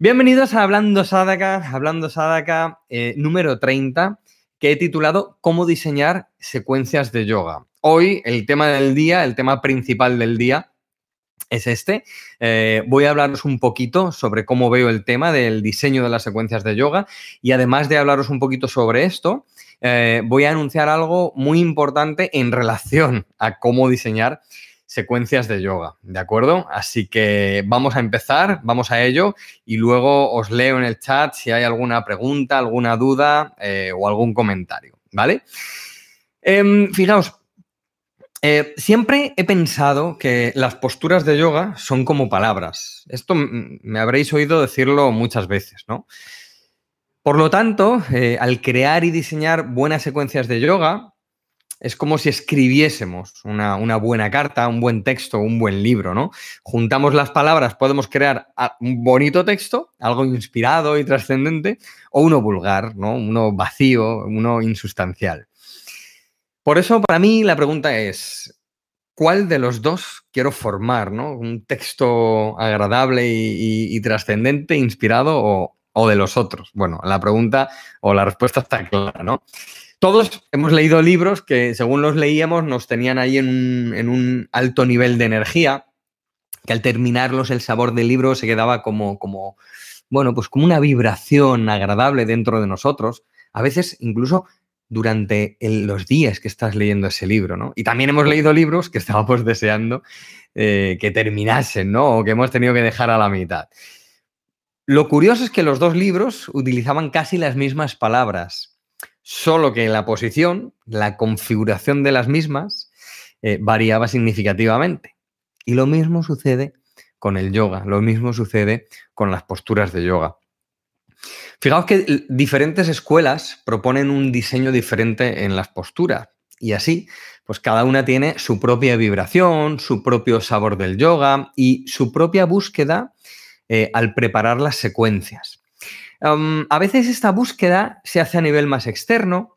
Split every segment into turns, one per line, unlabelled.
Bienvenidos a Hablando Sadaka, Hablando Sadaka eh, número 30, que he titulado Cómo diseñar secuencias de yoga. Hoy el tema del día, el tema principal del día es este. Eh, voy a hablaros un poquito sobre cómo veo el tema del diseño de las secuencias de yoga y además de hablaros un poquito sobre esto, eh, voy a anunciar algo muy importante en relación a cómo diseñar secuencias de yoga, ¿de acuerdo? Así que vamos a empezar, vamos a ello y luego os leo en el chat si hay alguna pregunta, alguna duda eh, o algún comentario, ¿vale? Em, fijaos, eh, siempre he pensado que las posturas de yoga son como palabras. Esto me habréis oído decirlo muchas veces, ¿no? Por lo tanto, eh, al crear y diseñar buenas secuencias de yoga, es como si escribiésemos una, buena carta, un buen texto, un buen libro, ¿no? Juntamos las palabras, podemos crear un bonito texto, algo inspirado y trascendente, o uno vulgar, ¿no? Uno vacío, uno insustancial. Por eso, para mí, la pregunta es, ¿cuál de los dos quiero formar, ¿no? Un texto agradable y, trascendente, inspirado, o, o de los otros. Bueno, la pregunta o la respuesta está clara, ¿no? Todos hemos leído libros que, según los leíamos, nos tenían ahí en un, alto nivel de energía, que al terminarlos el sabor del libro se quedaba como, como, bueno, pues como una vibración agradable dentro de nosotros, a veces incluso durante los días que estás leyendo ese libro, ¿no? Y también hemos leído libros que estábamos deseando eh, que terminasen, ¿no? O que hemos tenido que dejar a la mitad. Lo curioso es que los dos libros utilizaban casi las mismas palabras, solo que la posición, la configuración de las mismas, eh, variaba significativamente. Y lo mismo sucede con el yoga, lo mismo sucede con las posturas de yoga. Fijaos que diferentes escuelas proponen un diseño diferente en las posturas y así, pues cada una tiene su propia vibración, su propio sabor del yoga y su propia búsqueda eh, al preparar las secuencias a veces esta búsqueda se hace a nivel más externo,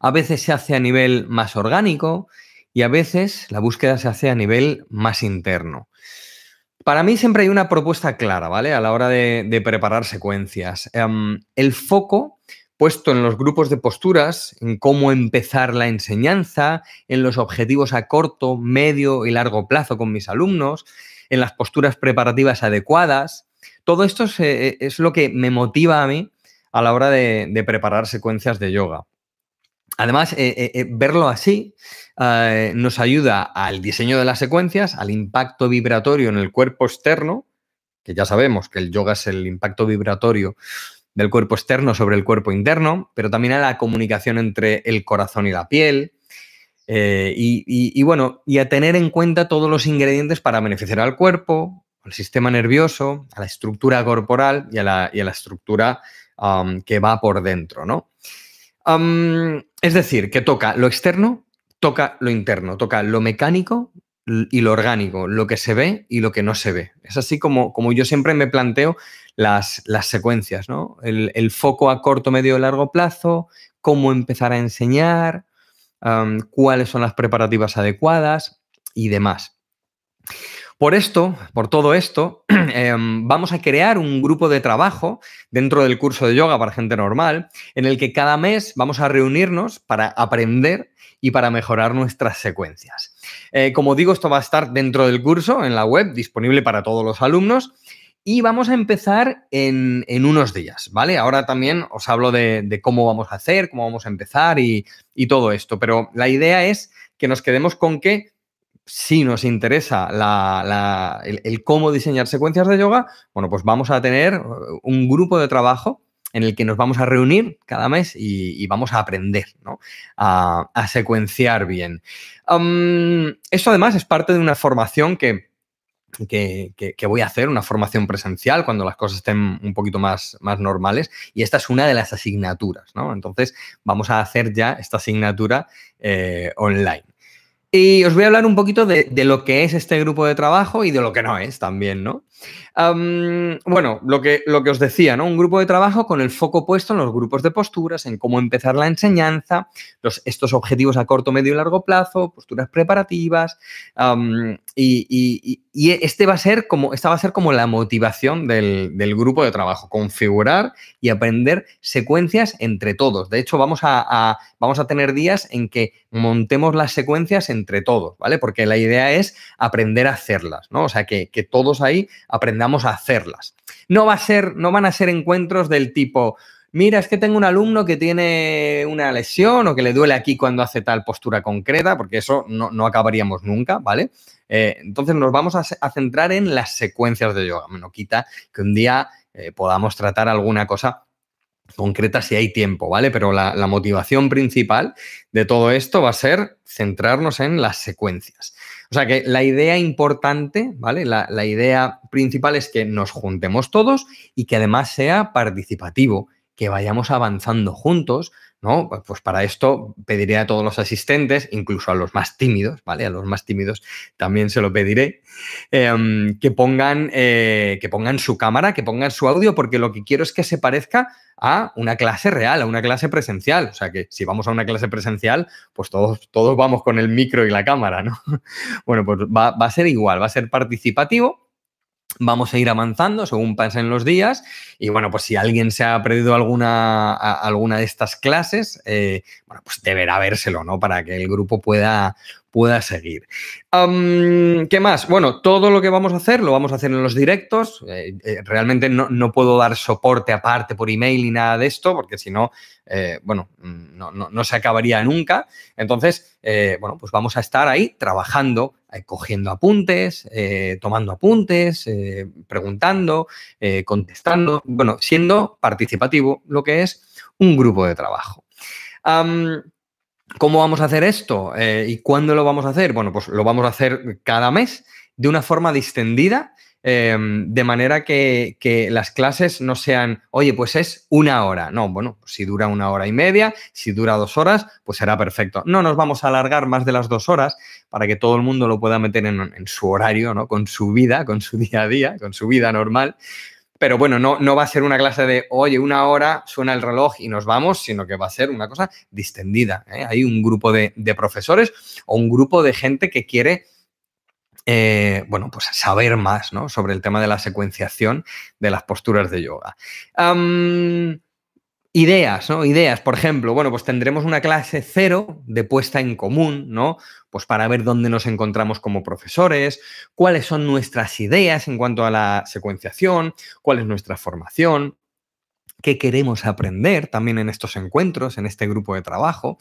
a veces se hace a nivel más orgánico y a veces la búsqueda se hace a nivel más interno. Para mí siempre hay una propuesta clara, ¿vale? A la hora de, preparar secuencias. el foco puesto en los grupos de posturas, en cómo empezar la enseñanza, en los objetivos a corto, medio y largo plazo con mis alumnos, en las posturas preparativas adecuadas, todo esto eh, es, lo que me motiva a mí a la hora de, preparar secuencias de yoga. Además, eh, eh, verlo así nos ayuda al diseño de las secuencias, al impacto vibratorio en el cuerpo externo, que ya sabemos que el yoga es el impacto vibratorio del cuerpo externo sobre el cuerpo interno, pero también a la comunicación entre el corazón y la piel. y, bueno, y a tener en cuenta todos los ingredientes para beneficiar al cuerpo, al sistema nervioso, a la estructura corporal y a la, estructura que va por dentro, ¿no? es decir, que toca lo externo, toca lo interno, toca lo mecánico y lo orgánico, lo que se ve y lo que no se ve. Es así como, como yo siempre me planteo las, las secuencias, ¿no? El, foco a corto, medio y largo plazo, cómo empezar a enseñar, cuáles son las preparativas adecuadas y demás. Por esto, por todo esto, em, vamos a crear un grupo de trabajo dentro del curso de yoga para gente normal, en el que cada mes vamos a reunirnos para aprender y para mejorar nuestras secuencias. Eh, como digo, esto va a estar dentro del curso, en la web, disponible para todos los alumnos. Y vamos a empezar en, unos días, ¿vale? Ahora también os hablo de, cómo vamos a hacer, cómo vamos a empezar y, y todo esto. Pero la idea es que nos quedemos con que si nos interesa el, cómo diseñar secuencias de yoga, bueno, pues vamos a tener uh, un grupo de trabajo en el que nos vamos a reunir cada mes y, vamos a aprender ¿no? a, secuenciar bien. esto además es parte de una formación que, voy a hacer, una formación presencial cuando las cosas estén un poquito más, más normales y esta es una de las asignaturas. ¿no? Entonces vamos a hacer ya esta asignatura eh, online. Y os voy a hablar un poquito de, lo que es este grupo de trabajo y de lo que no es también, ¿no? bueno, lo que, lo que os decía, ¿no? Un grupo de trabajo con el foco puesto en los grupos de posturas, en cómo empezar la enseñanza, estos objetivos a corto, medio y largo plazo, posturas preparativas y este va a ser como, esta va a ser como la motivación del, grupo de trabajo, configurar y aprender secuencias entre todos. De hecho, vamos a, vamos a tener días en que montemos las secuencias entre todos, ¿vale? Porque la idea es aprender a hacerlas, ¿no? O sea, que, que todos ahí aprendamos a hacerlas. No va a ser, no van a ser encuentros del tipo, mira, es que tengo un alumno que tiene una lesión o que le duele aquí cuando hace tal postura concreta, porque eso no, acabaríamos nunca, ¿vale? Eh, entonces nos vamos a, centrar en las secuencias de yoga. No quita que un día eh, podamos tratar alguna cosa concreta si hay tiempo, ¿vale? Pero la, motivación principal de todo esto va a ser centrarnos en las secuencias. O sea que la idea importante, ¿vale? La idea principal es que nos juntemos todos y que además sea participativo que vayamos avanzando juntos, ¿no? Pues para esto pediría a todos los asistentes, incluso a los más tímidos, ¿vale? A los más tímidos también se lo pediré, em, que, pongan, eh, que pongan su cámara, que pongan su audio, porque lo que quiero es que se parezca a una clase real, a una clase presencial. O sea que si vamos a una clase presencial, pues todos, todos vamos con el micro y la cámara, ¿no? Bueno, pues va a ser igual, va a ser participativo Vamos a ir avanzando según pasen los días y bueno, pues si alguien se ha perdido alguna, alguna de estas clases, eh, bueno, pues deberá vérselo, ¿no? Para que el grupo pueda, pueda seguir. ¿Qué más? Bueno, todo lo que vamos a hacer lo vamos a hacer en los directos. Eh, eh, realmente no, puedo dar soporte aparte por email ni nada de esto, porque si no, bueno, no, se acabaría nunca. Entonces, bueno, pues vamos a estar ahí trabajando, cogiendo apuntes, tomando apuntes, preguntando, contestando, bueno, siendo participativo, lo que es un grupo de trabajo. ¿Cómo vamos a hacer esto? Eh, ¿Y cuándo lo vamos a hacer? Bueno, pues lo vamos a hacer cada mes de una forma distendida, em, de manera que, las clases no sean, oye, pues es una hora. No, bueno, si dura una hora y media, si dura dos horas, pues será perfecto. No nos vamos a alargar más de las dos horas para que todo el mundo lo pueda meter en, en su horario, ¿no? Con su vida, con su día a día, con su vida normal. Pero bueno, no, no va a ser una clase de, oye, una hora suena el reloj y nos vamos, sino que va a ser una cosa distendida. ¿eh? Hay un grupo de, profesores o un grupo de gente que quiere, eh, bueno, pues saber más ¿no? sobre el tema de la secuenciación de las posturas de yoga. Ideas, ¿no? Ideas, por ejemplo, bueno, pues tendremos una clase cero de puesta en común, ¿no? Pues para ver dónde nos encontramos como profesores, cuáles son nuestras ideas en cuanto a la secuenciación, cuál es nuestra formación, qué queremos aprender también en estos encuentros, en este grupo de trabajo.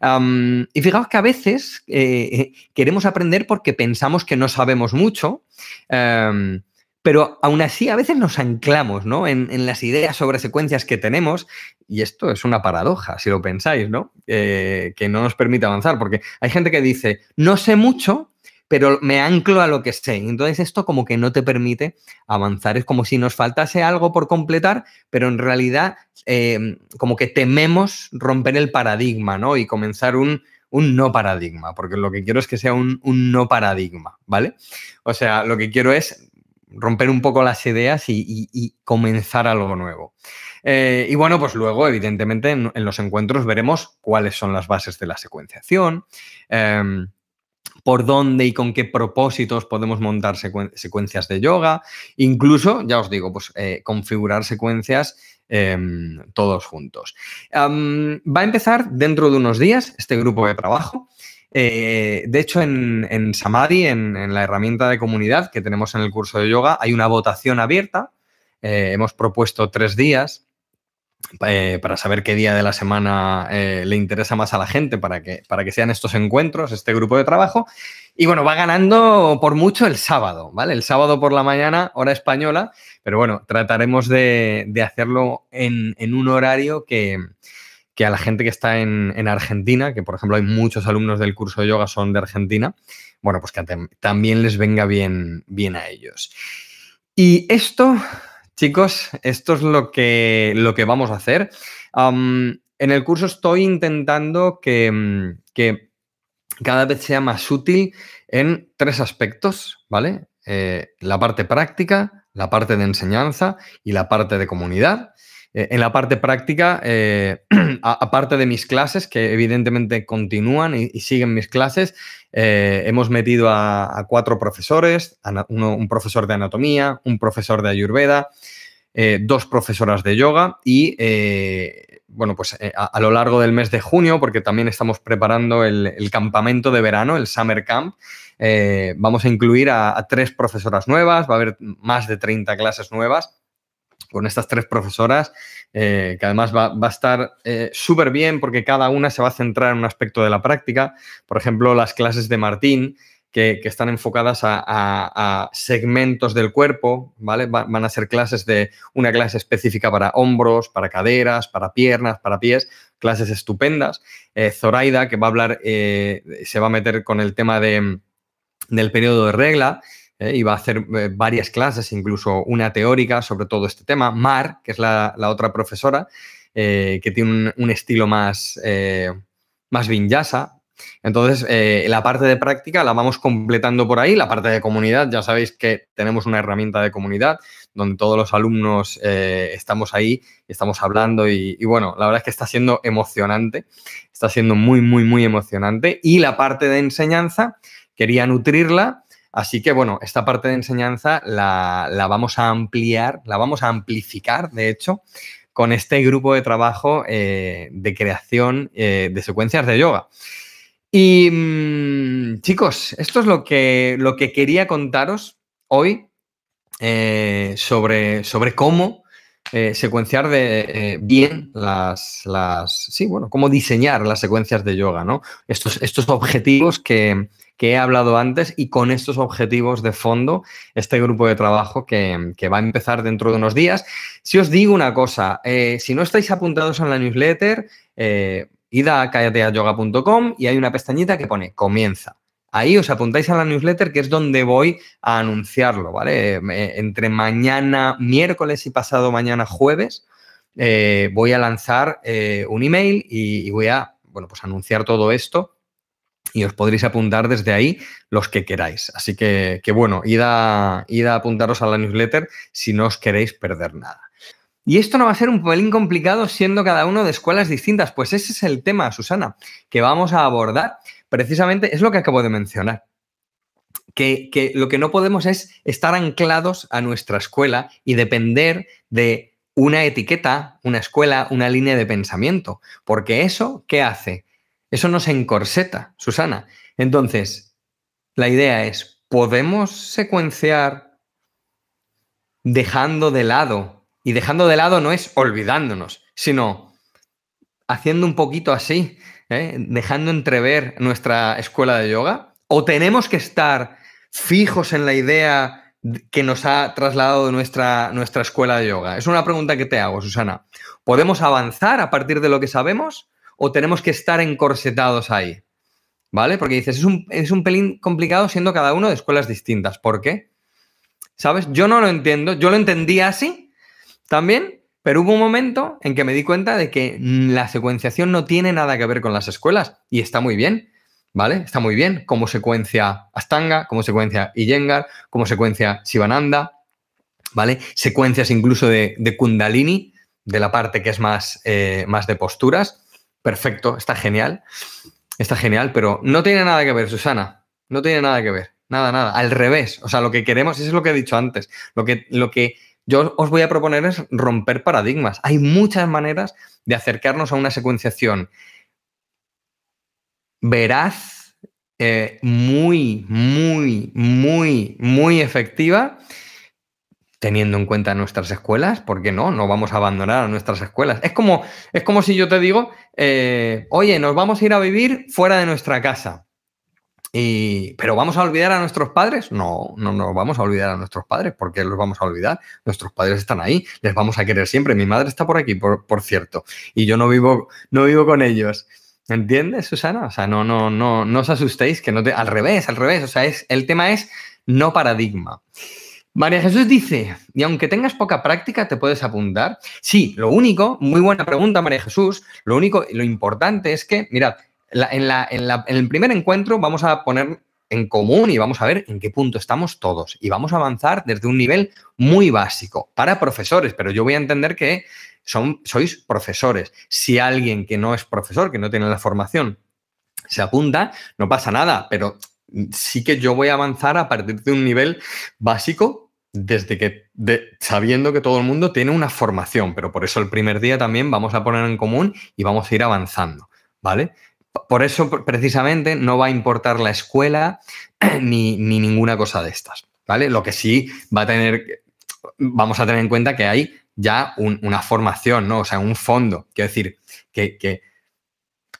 y fijaos que a veces eh, queremos aprender porque pensamos que no sabemos mucho. Em, pero aún así a veces nos anclamos ¿no? en, las ideas sobre secuencias que tenemos y esto es una paradoja, si lo pensáis, ¿no? Eh, que no nos permite avanzar, porque hay gente que dice, no sé mucho, pero me anclo a lo que sé. Entonces esto como que no te permite avanzar. Es como si nos faltase algo por completar, pero en realidad em, como que tememos romper el paradigma ¿no? y comenzar un, no paradigma, porque lo que quiero es que sea un, un no paradigma, ¿vale? O sea, lo que quiero es romper un poco las ideas y, comenzar algo nuevo. Eh, y bueno, pues luego, evidentemente, en, los encuentros veremos cuáles son las bases de la secuenciación, em, por dónde y con qué propósitos podemos montar secuencias de yoga, incluso, ya os digo, pues eh, configurar secuencias em, todos juntos. va a empezar dentro de unos días este grupo de trabajo. Eh, de hecho, en, Samadhi, en, la herramienta de comunidad que tenemos en el curso de yoga, hay una votación abierta. Eh, hemos propuesto tres días eh, para saber qué día de la semana le interesa más a la gente para que, para que sean estos encuentros, este grupo de trabajo. Y bueno, va ganando por mucho el sábado, ¿vale? El sábado por la mañana, hora española, pero bueno, trataremos de, hacerlo en un horario que, que a la gente que está en, Argentina, que por ejemplo hay muchos alumnos del curso de yoga son de Argentina, bueno, pues que también les venga bien, bien a ellos. Y esto, chicos, esto es lo que, lo que vamos a hacer. en el curso estoy intentando que, que, cada vez sea más útil en tres aspectos, ¿vale? Eh, la parte práctica, la parte de enseñanza y la parte de comunidad. Eh, en la parte práctica, eh, aparte de mis clases, que evidentemente continúan y, siguen mis clases, eh, hemos metido a, cuatro profesores, un profesor de anatomía, un profesor de ayurveda, dos profesoras de yoga y, bueno, pues a, lo largo del mes de junio, porque también estamos preparando el, campamento de verano, el Summer Camp, vamos a incluir a, a tres profesoras nuevas, va a haber más de 30 clases nuevas con estas tres profesoras, eh, que además va, a estar eh, súper bien porque cada una se va a centrar en un aspecto de la práctica. Por ejemplo, las clases de Martín, que, están enfocadas a, segmentos del cuerpo, ¿vale? van a ser clases de una clase específica para hombros, para caderas, para piernas, para pies, clases estupendas. Eh, Zoraida, que va a hablar, se va a meter con el tema de, del periodo de regla ¿eh? y a hacer eh, varias clases, incluso una teórica sobre todo este tema. Mar, que es la, otra profesora, eh, que tiene un, estilo más, más vinyasa. Entonces, la parte de práctica la vamos completando por ahí. La parte de comunidad, ya sabéis que tenemos una herramienta de comunidad donde todos los alumnos estamos ahí, estamos hablando y, y, bueno, la verdad es que está siendo emocionante, está siendo muy, muy, muy emocionante. Y la parte de enseñanza, quería nutrirla Así que, bueno, esta parte de enseñanza la, vamos a ampliar, la vamos a amplificar, de hecho, con este grupo de trabajo eh, de creación eh, de secuencias de yoga. Y mm, chicos, esto es lo que, lo que quería contaros hoy eh, sobre, sobre cómo secuenciar de, bien las, las, sí, bueno, cómo diseñar las secuencias de yoga, ¿no? Estos, estos objetivos que, que he hablado antes y con estos objetivos de fondo, este grupo de trabajo que, va a empezar dentro de unos días. Si os digo una cosa, eh, si no estáis apuntados en la newsletter, eh, id a callateayoga.com y hay una pestañita que pone comienza. Ahí os apuntáis a la newsletter, que es donde voy a anunciarlo, ¿vale? Eh, entre mañana, miércoles y pasado mañana, jueves, voy a lanzar un email y, y, voy a, bueno, pues anunciar todo esto y os podréis apuntar desde ahí los que queráis. Así que, bueno, id a, a apuntaros a la newsletter si no os queréis perder nada. Y esto no va a ser un pelín complicado siendo cada uno de escuelas distintas, pues ese es el tema, Susana, que vamos a abordar. Precisamente es lo que acabo de mencionar. Que, que lo que no podemos es estar anclados a nuestra escuela y depender de una etiqueta, una escuela, una línea de pensamiento. Porque eso, ¿qué hace? Eso no se encorseta, Susana. Entonces, la idea es, ¿podemos secuenciar dejando de lado? Y dejando de lado no es olvidándonos, sino haciendo un poquito así, ¿eh? dejando entrever nuestra escuela de yoga. ¿O tenemos que estar fijos en la idea que nos ha trasladado nuestra, nuestra escuela de yoga? Es una pregunta que te hago, Susana. ¿Podemos avanzar a partir de lo que sabemos? O tenemos que estar encorsetados ahí? ¿Vale? Porque dices, es un, es un pelín complicado siendo cada uno de escuelas distintas. ¿Por qué? ¿Sabes? Yo no lo entiendo. Yo lo entendía así también, pero hubo un momento en que me di cuenta de que la secuenciación no tiene nada que ver con las escuelas y está muy bien. ¿Vale? Está muy bien como secuencia Astanga, como secuencia Iyengar, como secuencia Shivananda, ¿vale? Secuencias incluso de, Kundalini, de la parte que es más, eh, más de posturas perfecto, está genial, está genial, pero no tiene nada que ver, Susana, no tiene nada que ver, nada, nada, al revés, o sea, lo que queremos, eso es lo que he dicho antes, lo que, lo que yo os voy a proponer es romper paradigmas. Hay muchas maneras de acercarnos a una secuenciación veraz, eh, muy, muy, muy, muy efectiva teniendo en cuenta nuestras escuelas, ¿por qué no? No vamos a abandonar a nuestras escuelas. Es como, es como si yo te digo, eh, oye, nos vamos a ir a vivir fuera de nuestra casa. Y, ¿Pero vamos a olvidar a nuestros padres? No, no nos vamos a olvidar a nuestros padres. ¿Por qué los vamos a olvidar? Nuestros padres están ahí, les vamos a querer siempre. Mi madre está por aquí, por, por cierto, y yo no vivo, no vivo con ellos. ¿Entiendes, Susana? O sea, no, no, no, no os asustéis, que no te. Al revés, al revés. O sea, es, el tema es no paradigma. María Jesús dice, y aunque tengas poca práctica, ¿te puedes apuntar? Sí, lo único, muy buena pregunta, María Jesús, lo único, lo importante es que, mirad, en, el primer encuentro vamos a poner en común y vamos a ver en qué punto estamos todos. Y vamos a avanzar desde un nivel muy básico para profesores, pero yo voy a entender que son, sois profesores. Si alguien que no es profesor, que no tiene la formación, se apunta, no pasa nada, pero sí que yo voy a avanzar a partir de un nivel básico desde que, sabiendo que todo el mundo tiene una formación, pero por eso el primer día también vamos a poner en común y vamos a ir avanzando, ¿vale? Por eso precisamente no va a importar la escuela ni, ninguna cosa de estas, ¿vale? Lo que sí va a tener, vamos a tener en cuenta que hay ya una formación, ¿no? O sea, un fondo. Quiero decir, que, que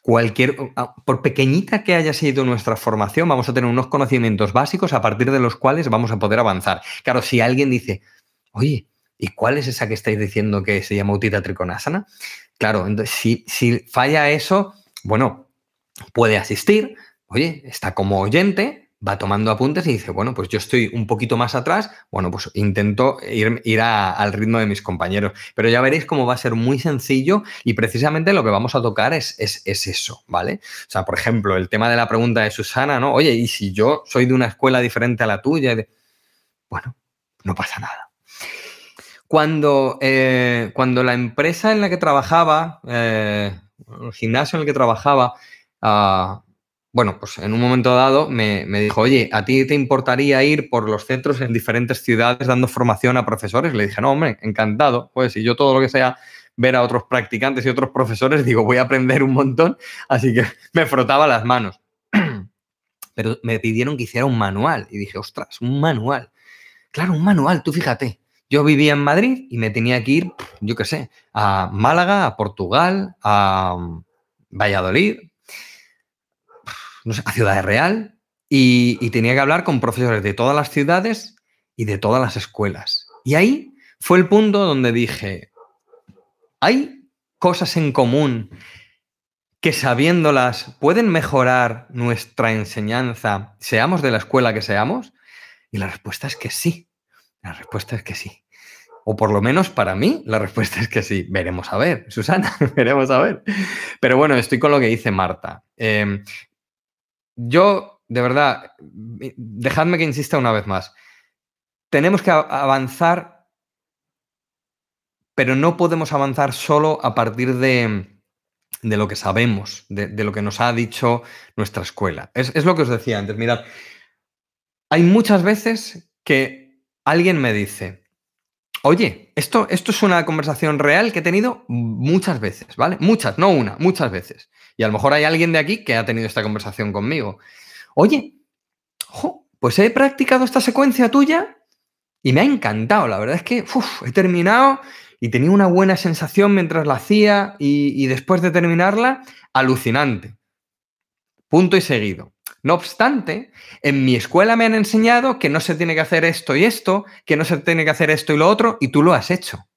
cualquier, por pequeñita que haya sido nuestra formación, vamos a tener unos conocimientos básicos a partir de los cuales vamos a poder avanzar. Claro, si alguien dice, oye, ¿y cuál es esa que estáis diciendo que se llama Utita Trikonasana? Claro, entonces, si, si falla eso, bueno, puede asistir, oye, está como oyente, va tomando apuntes y dice, bueno, pues yo estoy un poquito más atrás, bueno, pues intento ir, al ritmo de mis compañeros. Pero ya veréis cómo va a ser muy sencillo y precisamente lo que vamos a tocar es, es, eso, ¿vale? O sea, por ejemplo, el tema de la pregunta de Susana, ¿no? Oye, ¿y si yo soy de una escuela diferente a la tuya? Bueno, no pasa nada. Cuando, eh, cuando la empresa en la que trabajaba, eh, el gimnasio en el que trabajaba, uh, bueno, pues en un momento dado me, dijo, oye, ¿a ti te importaría ir por los centros en diferentes ciudades dando formación a profesores? Le dije, no, hombre, encantado. Pues si yo todo lo que sea ver a otros practicantes y otros profesores, digo, voy a aprender un montón, así que me frotaba las manos. Pero me pidieron que hiciera un manual y dije, ostras, un manual. Claro, un manual, tú fíjate. Yo vivía en Madrid y me tenía que ir, yo qué sé, a Málaga, a Portugal, a Valladolid, no sé, a Ciudad Real y, tenía que hablar con profesores de todas las ciudades y de todas las escuelas. Y ahí fue el punto donde dije, hay cosas en común que sabiéndolas pueden mejorar nuestra enseñanza, seamos de la escuela que seamos? Y la respuesta es que sí. La respuesta es que sí. O por lo menos para mí, la respuesta es que sí. Veremos a ver, Susana, veremos a ver. Pero bueno, estoy con lo que dice Marta. Em, yo, de verdad, dejadme que insista una vez más. Tenemos que avanzar, pero no podemos avanzar solo a partir de, lo que sabemos, de, lo que nos ha dicho nuestra escuela. Es, es lo que os decía antes. Mirad, hay muchas veces que alguien me dice, Oye, esto, esto es una conversación real que he tenido muchas veces, ¿vale? Muchas, no una, muchas veces. Y a lo mejor hay alguien de aquí que ha tenido esta conversación conmigo. Oye, pues he practicado esta secuencia tuya y me ha encantado. La verdad es que he terminado y tenía una buena sensación mientras la hacía y después de terminarla, alucinante. Punto y seguido. No obstante, en mi escuela me han enseñado que no se tiene que hacer esto y esto, que no se tiene que hacer esto y lo otro, y tú lo has hecho.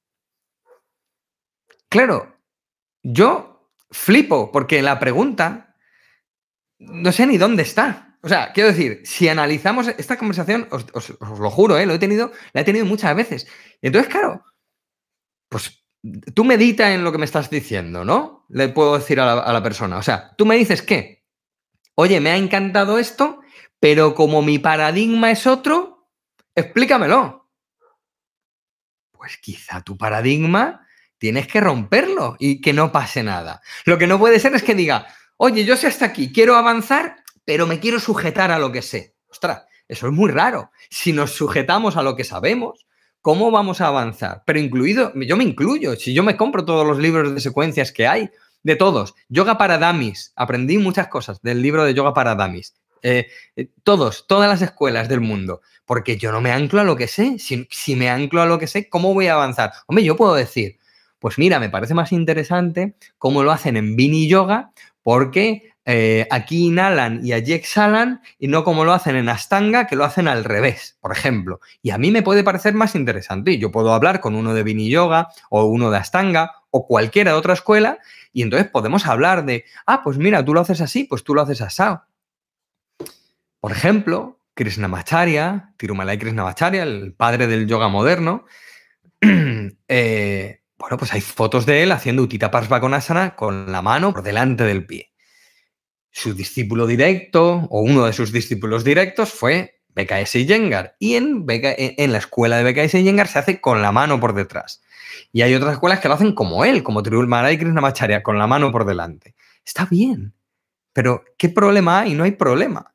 Claro, yo flipo porque la pregunta no sé ni dónde está. O sea, quiero decir, si analizamos esta conversación, os, lo juro, ¿eh? lo he tenido, la he tenido muchas veces. Entonces, claro, pues tú medita en lo que me estás diciendo, ¿no? Le puedo decir a la, a la persona. O sea, tú me dices qué? oye, me ha encantado esto, pero como mi paradigma es otro, explícamelo. Pues quizá tu paradigma tienes que romperlo y que no pase nada. Lo que no puede ser es que diga, oye, yo sé hasta aquí, quiero avanzar, pero me quiero sujetar a lo que sé. Ostras, eso es muy raro. Si nos sujetamos a lo que sabemos, ¿cómo vamos a avanzar? Pero incluido, yo me incluyo, si yo me compro todos los libros de secuencias que hay, de todos. Yoga para Damis. Aprendí muchas cosas del libro de Yoga para Damis. Eh, eh, todos, todas las escuelas del mundo. Porque yo no me anclo a lo que sé. Si, si, me anclo a lo que sé, ¿cómo voy a avanzar? Hombre, yo puedo decir, pues mira, me parece más interesante cómo lo hacen en Vini Yoga, porque eh, aquí inhalan y allí exhalan y no como lo hacen en Astanga, que lo hacen al revés, por ejemplo. Y a mí me puede parecer más interesante. Yo puedo hablar con uno de Vini Yoga o uno de Astanga o cualquiera otra escuela y entonces podemos hablar de, ah, pues mira, tú lo haces así, pues tú lo haces así. Por ejemplo, Krishnamacharya, Tirumalai Krishnamacharya, el padre del yoga moderno, eh, bueno, pues hay fotos de él haciendo Utita Parsvakonasana con la mano por delante del pie. su discípulo directo o uno de sus discípulos directos fue BKS Yengar. Y en, en la escuela de BKS Yengar se hace con la mano por detrás. Y hay otras escuelas que lo hacen como él, como Triul Maharaj y Krishnamacharya, con la mano por delante. Está bien. Pero, ¿qué problema hay? No hay problema.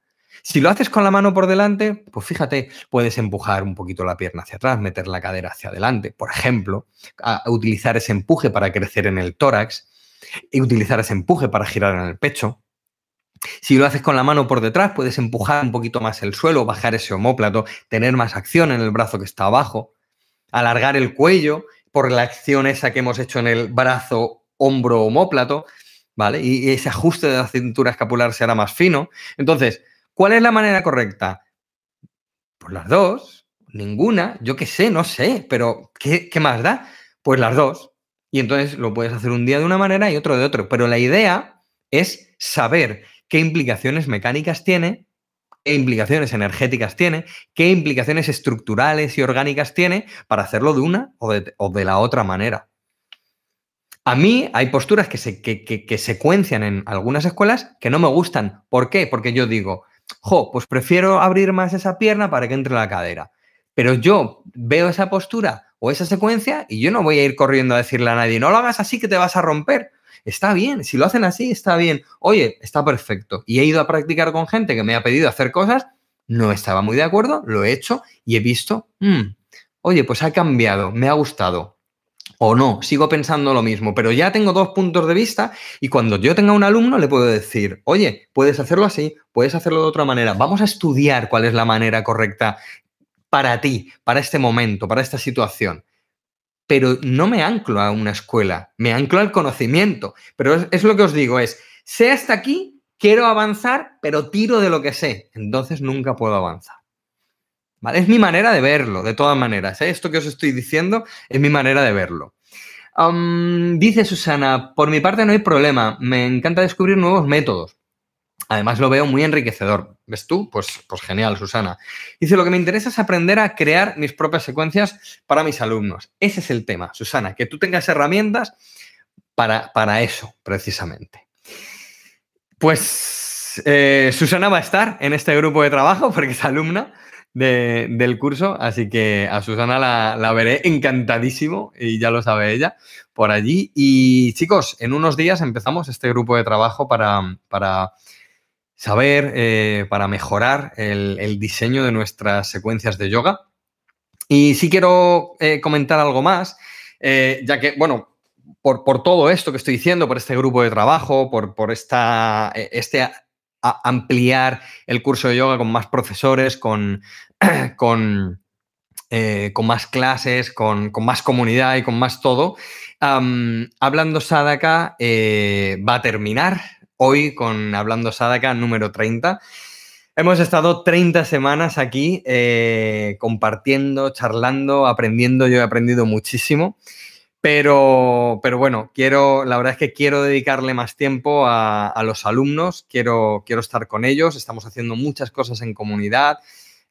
Si lo haces con la mano por delante, pues fíjate, puedes empujar un poquito la pierna hacia atrás, meter la cadera hacia adelante, por ejemplo, utilizar ese empuje para crecer en el tórax y utilizar ese empuje para girar en el pecho. Si lo haces con la mano por detrás, puedes empujar un poquito más el suelo, bajar ese homóplato, tener más acción en el brazo que está abajo, alargar el cuello por la acción esa que hemos hecho en el brazo, hombro, homóplato, ¿vale? Y ese ajuste de la cintura escapular se hará más fino. Entonces, ¿cuál es la manera correcta? Pues las dos, ninguna, yo qué sé, no sé, pero ¿qué, ¿qué más da? Pues las dos. Y entonces lo puedes hacer un día de una manera y otro de otro. Pero la idea es saber qué implicaciones mecánicas tiene, qué implicaciones energéticas tiene, qué implicaciones estructurales y orgánicas tiene para hacerlo de una o de, la otra manera. A mí hay posturas que, se, que, secuencian en algunas escuelas que no me gustan. ¿Por qué? Porque yo digo, jo, pues prefiero abrir más esa pierna para que entre la cadera. Pero yo veo esa postura o esa secuencia y yo no voy a ir corriendo a decirle a nadie, no lo hagas así que te vas a romper. Está bien, si lo hacen así, está bien. Oye, está perfecto. Y he ido a practicar con gente que me ha pedido hacer cosas, no estaba muy de acuerdo, lo he hecho y he visto, mm, oye, pues ha cambiado, me ha gustado. O no, sigo pensando lo mismo, pero ya tengo dos puntos de vista y cuando yo tenga un alumno le puedo decir, oye, puedes hacerlo así, puedes hacerlo de otra manera, vamos a estudiar cuál es la manera correcta para ti, para este momento, para esta situación pero no me anclo a una escuela, me anclo al conocimiento. Pero es, lo que os digo, es, sé hasta aquí, quiero avanzar, pero tiro de lo que sé, entonces nunca puedo avanzar. Es mi manera de verlo, de todas maneras. ¿eh? Esto que os estoy diciendo es mi manera de verlo. dice Susana, por mi parte no hay problema, me encanta descubrir nuevos métodos. Además lo veo muy enriquecedor. ¿Ves tú? Pues, pues genial, Susana. Dice, lo que me interesa es aprender a crear mis propias secuencias para mis alumnos. Ese es el tema, Susana, que tú tengas herramientas para, para eso, precisamente. Pues eh, Susana va a estar en este grupo de trabajo porque es alumna del curso, así que a Susana la, la, veré encantadísimo y ya lo sabe ella por allí. Y chicos, en unos días empezamos este grupo de trabajo para, para saber eh, para mejorar el, diseño de nuestras secuencias de yoga. Y sí quiero eh, comentar algo más, eh, ya que, bueno, por, todo esto que estoy diciendo, por este grupo de trabajo, por, por esta, este ampliar el curso de yoga con más profesores, con, con, con más clases, con, más comunidad y con más todo, hablando Sadaka va a terminar hoy con Hablando Sadaka número 30. Hemos estado 30 semanas aquí eh, compartiendo, charlando, aprendiendo. Yo he aprendido muchísimo. Pero, pero bueno, quiero, la verdad es que quiero dedicarle más tiempo a, los alumnos, quiero, quiero estar con ellos, estamos haciendo muchas cosas en comunidad,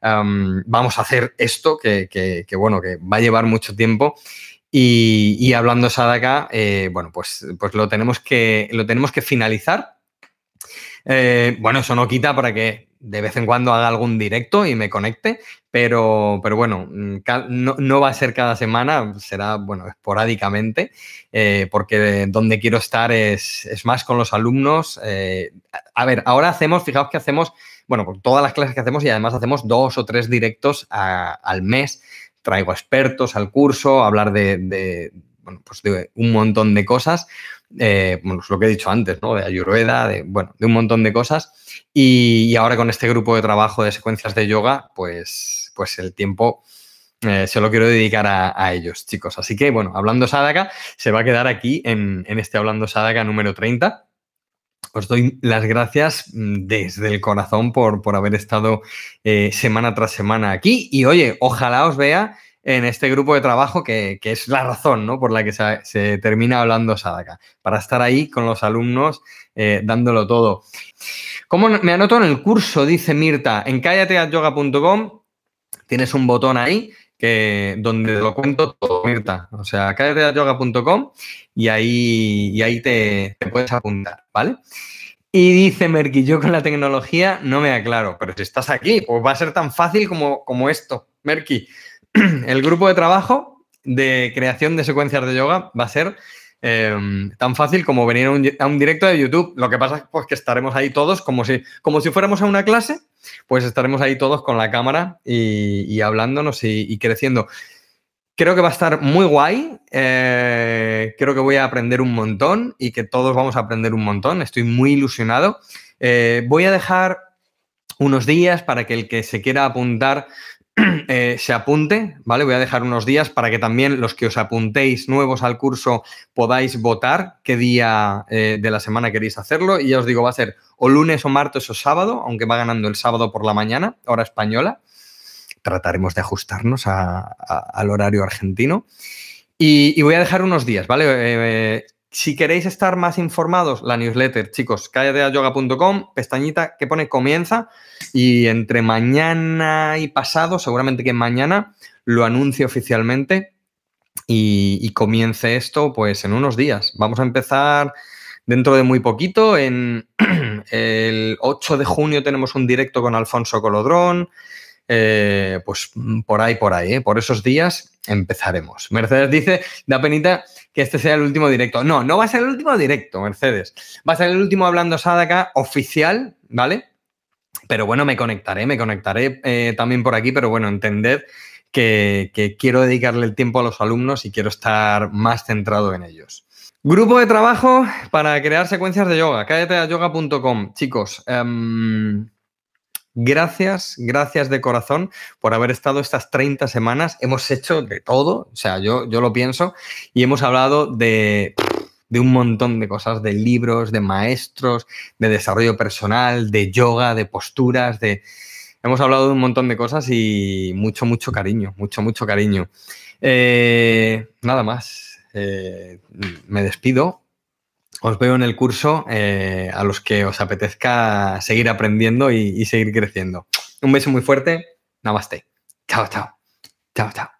vamos a hacer esto que, que, bueno, que va a llevar mucho tiempo. Y, hablando Sadaka, eh, bueno, pues, pues lo, tenemos que, lo tenemos que finalizar. Eh, bueno, eso no quita para que de vez en cuando haga algún directo y me conecte, pero, pero bueno, mm, no, va a ser cada semana, será, bueno, esporádicamente, eh, porque donde quiero estar es, más con los alumnos. Eh, a ver, ahora hacemos, fijaos que hacemos, bueno, por todas las clases que hacemos y además hacemos dos o tres directos al mes. Traigo expertos al curso, hablar de, bueno, pues de un montón de cosas eh, lo que he dicho antes, ¿no? De Ayurveda, de, bueno, de un montón de cosas. Y, ahora con este grupo de trabajo de secuencias de yoga, pues, pues el tiempo eh, se lo quiero dedicar a, ellos, chicos. Así que, bueno, Hablando Sadaka se va a quedar aquí en, este Hablando Sadaka número 30. Os doy las gracias mm, desde el corazón por, por haber estado eh, semana tras semana aquí. Y oye, ojalá os vea en este grupo de trabajo que, es la razón ¿no? por la que se, termina hablando Sadaka, para estar ahí con los alumnos eh, dándolo todo. ¿Cómo me anoto en el curso? Dice Mirta, en cállateatyoga.com tienes un botón ahí que, donde lo cuento todo, Mirta. O sea, cállateatyoga.com y ahí, y ahí te, te puedes apuntar, ¿vale? Y dice Merky, yo con la tecnología no me aclaro, pero si estás aquí, pues va a ser tan fácil como, como esto. Merky, el grupo de trabajo de creación de secuencias de yoga va a ser em, tan fácil como venir a un, directo de YouTube. Lo que pasa es pues, que estaremos ahí todos como si, como si fuéramos a una clase, pues estaremos ahí todos con la cámara y, hablándonos y creciendo. Creo que va a estar muy guay. Eh, creo que voy a aprender un montón y que todos vamos a aprender un montón. Estoy muy ilusionado. Eh, voy a dejar unos días para que el que se quiera apuntar eh, se apunte, ¿vale? Voy a dejar unos días para que también los que os apuntéis nuevos al curso podáis votar qué día de la semana queréis hacerlo. Y ya os digo, va a ser o lunes o martes o sábado, aunque va ganando el sábado por la mañana, hora española trataremos de ajustarnos al horario argentino. Y, voy a dejar unos días, ¿vale? Eh, si queréis estar más informados, la newsletter, chicos, callateayoga.com, pestañita que pone comienza y entre mañana y pasado, seguramente que mañana, lo anuncio oficialmente y, y, comience esto pues en unos días. Vamos a empezar dentro de muy poquito, en el 8 de junio tenemos un directo con Alfonso Colodrón, eh, pues mm, por ahí, por ahí, ¿eh? por esos días empezaremos. Mercedes dice, da penita que este sea el último directo. No, no va a ser el último directo, Mercedes. Va a ser el último Hablando Sadaka oficial, ¿vale? Pero bueno, me conectaré, me conectaré eh, también por aquí, pero bueno, entended que, quiero dedicarle el tiempo a los alumnos y quiero estar más centrado en ellos. Grupo de trabajo para crear secuencias de yoga, cállate a yoga.com. Chicos, em, Gracias, gracias de corazón por haber estado estas 30 semanas. Hemos hecho de todo, o sea, yo, yo lo pienso, y hemos hablado de, de un montón de cosas, de libros, de maestros, de desarrollo personal, de yoga, de posturas, de... Hemos hablado de un montón de cosas y mucho, mucho cariño, mucho, mucho cariño. Eh, nada más, eh, me despido os veo en el curso eh, a los que os apetezca seguir aprendiendo y, y seguir creciendo. Un beso muy fuerte. Namaste. Chao, chao. Chao, chao.